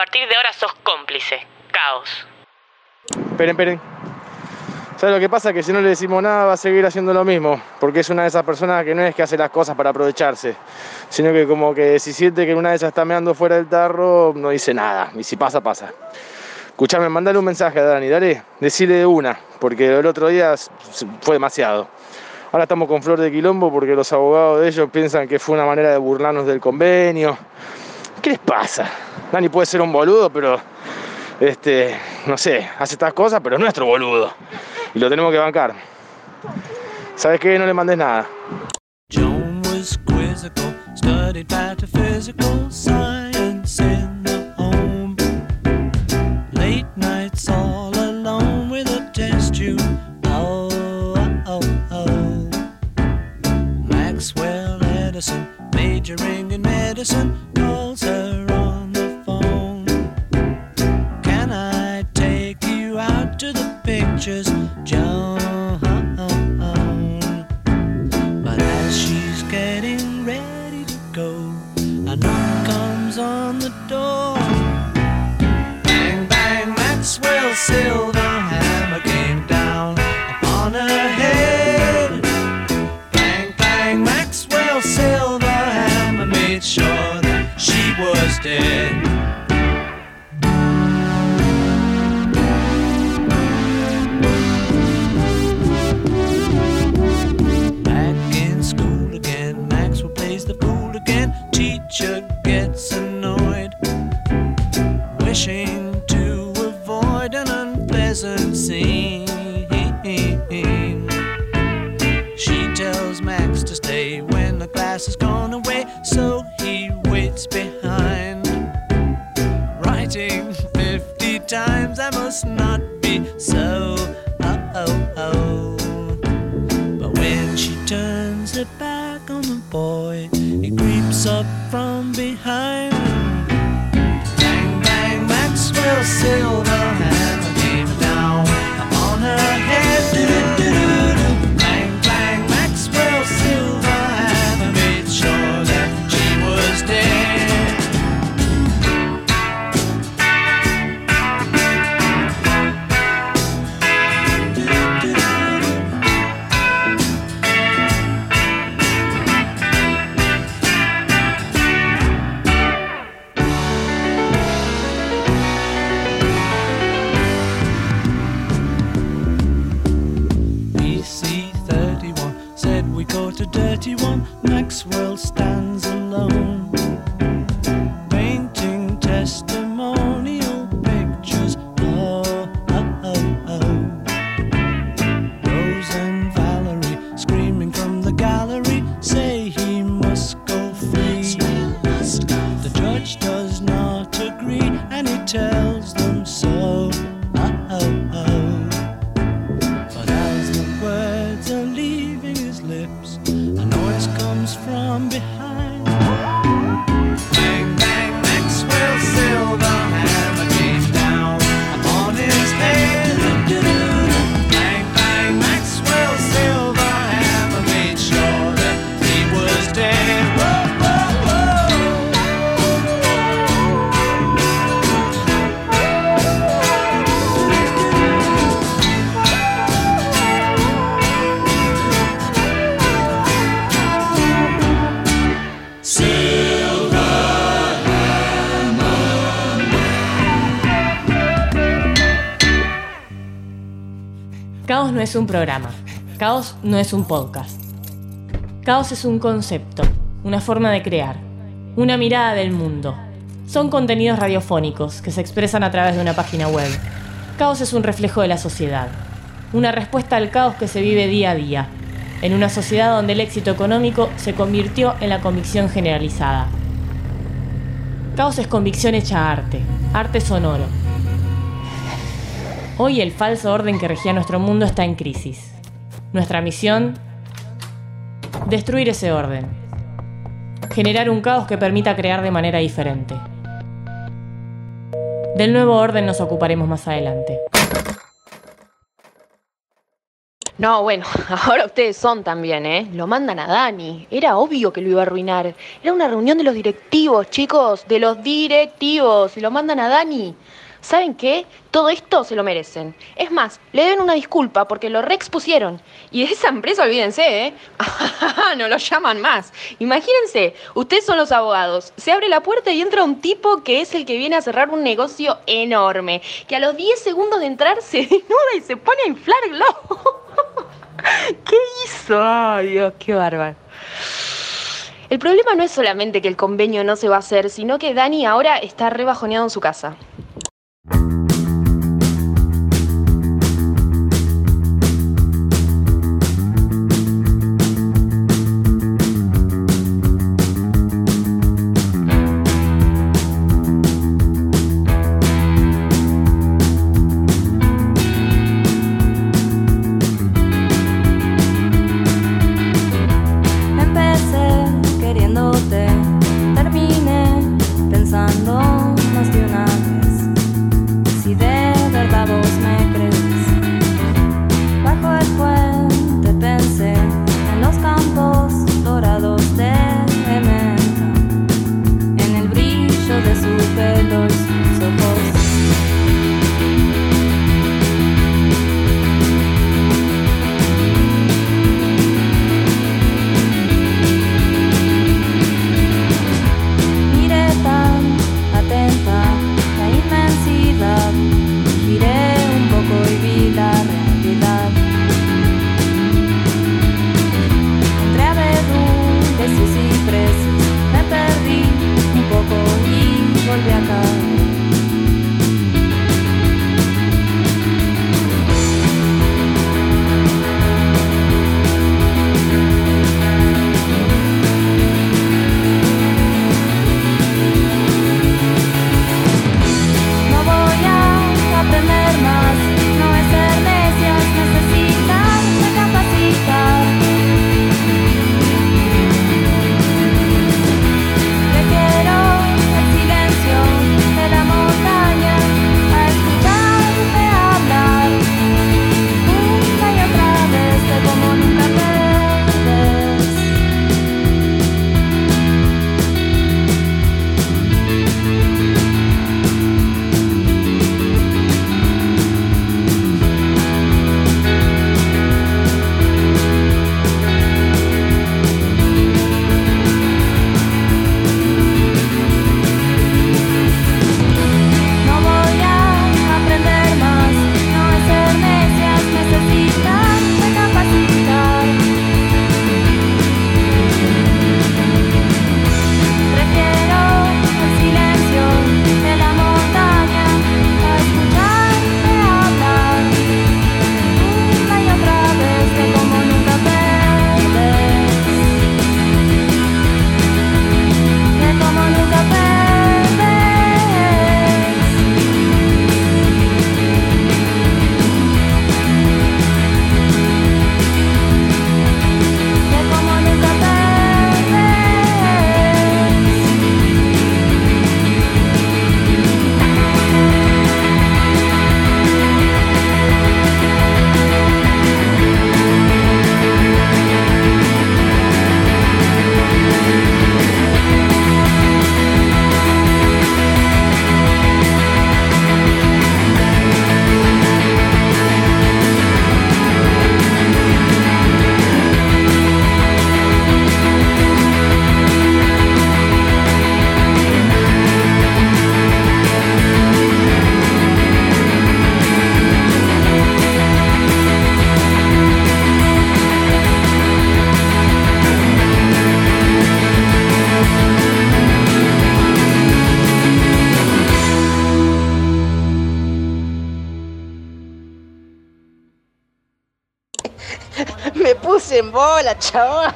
partir de ahora sos cómplice. Caos. Esperen, esperen. ¿Sabes lo que pasa? Que si no le decimos nada va a seguir haciendo lo mismo, porque es una de esas personas que no es que hace las cosas para aprovecharse, sino que como que si siente que una de esas está meando fuera del tarro, no dice nada, y si pasa, pasa. Escuchame, mandale un mensaje a Dani, dale, decile de una, porque el otro día fue demasiado. Ahora estamos con Flor de Quilombo porque los abogados de ellos piensan que fue una manera de burlarnos del convenio. ¿Qué les pasa? Dani puede ser un boludo, pero este, no sé, hace estas cosas, pero es nuestro boludo. Y lo tenemos que bancar. ¿Sabes qué? No le mandes nada. seem. She tells Max to stay when the glass is gone away. So es un programa. Caos no es un podcast. Caos es un concepto, una forma de crear, una mirada del mundo. Son contenidos radiofónicos que se expresan a través de una página web. Caos es un reflejo de la sociedad, una respuesta al caos que se vive día a día, en una sociedad donde el éxito económico se convirtió en la convicción generalizada. Caos es convicción hecha arte, arte sonoro, Hoy el falso orden que regía nuestro mundo está en crisis. Nuestra misión, destruir ese orden. Generar un caos que permita crear de manera diferente. Del nuevo orden nos ocuparemos más adelante. No, bueno, ahora ustedes son también, ¿eh? Lo mandan a Dani. Era obvio que lo iba a arruinar. Era una reunión de los directivos, chicos, de los directivos. Y lo mandan a Dani. ¿Saben qué? Todo esto se lo merecen. Es más, le deben una disculpa porque lo reexpusieron. Y de esa empresa olvídense, ¿eh? no lo llaman más. Imagínense, ustedes son los abogados. Se abre la puerta y entra un tipo que es el que viene a cerrar un negocio enorme. Que a los 10 segundos de entrar se desnuda y se pone a inflar globos. ¿Qué hizo? Ay, Dios, qué bárbaro. El problema no es solamente que el convenio no se va a hacer, sino que Dani ahora está rebajoneado en su casa. Bola, chaval.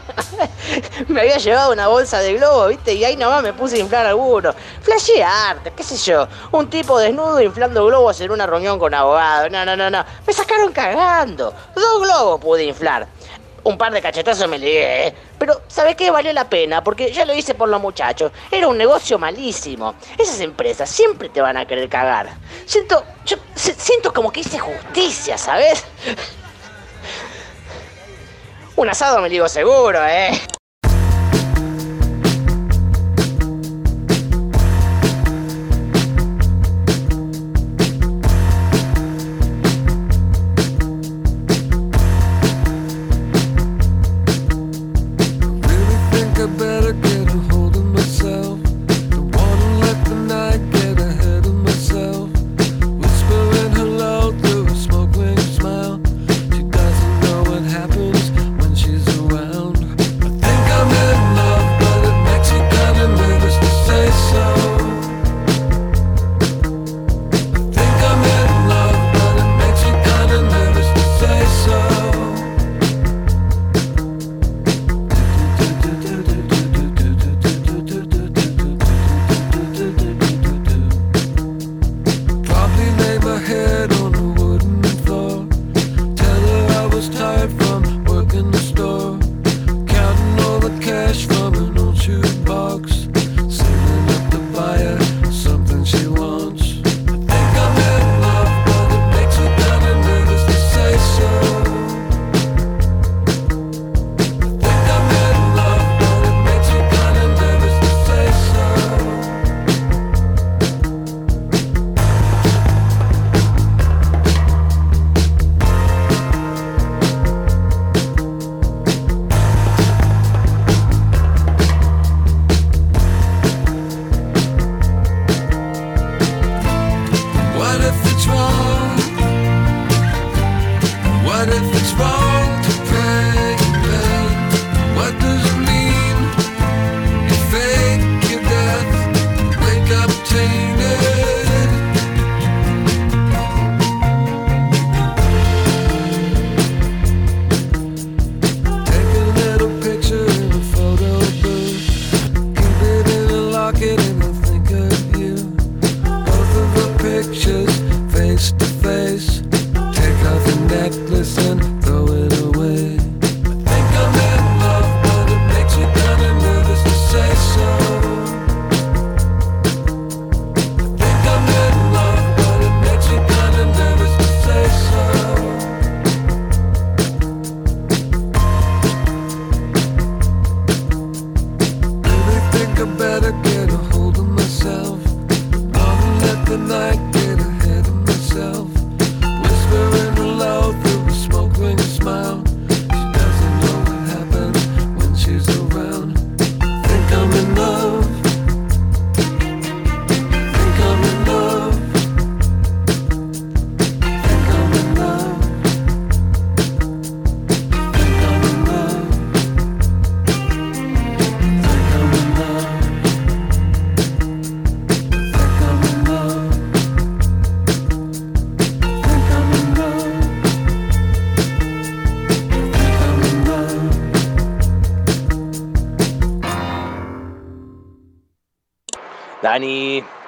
me había llevado una bolsa de globo, ¿viste? Y ahí nomás me puse a inflar alguno. Flashearte, qué sé yo. Un tipo desnudo inflando globos en una reunión con abogados. No, no, no, no. Me sacaron cagando. Dos globos pude inflar. Un par de cachetazos me ligué, ¿eh? Pero, ¿sabe qué? Valió la pena, porque ya lo hice por los muchachos. Era un negocio malísimo. Esas empresas siempre te van a querer cagar. Siento, yo siento como que hice justicia, ¿sabes? Un asado me digo seguro, ¿eh?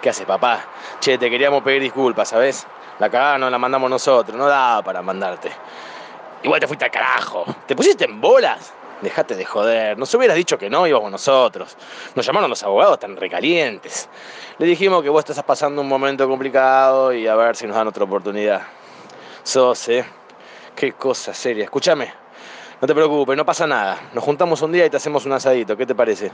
¿Qué haces, papá? Che, te queríamos pedir disculpas, ¿sabes? La cagada no la mandamos nosotros, no da para mandarte. Igual te fuiste al carajo. ¿Te pusiste en bolas? Dejate de joder. Nos hubieras dicho que no, íbamos nosotros. Nos llamaron los abogados tan recalientes. Le dijimos que vos estás pasando un momento complicado y a ver si nos dan otra oportunidad. Sos, ¿eh? Qué cosa seria. Escúchame. No te preocupes, no pasa nada. Nos juntamos un día y te hacemos un asadito. ¿Qué te parece?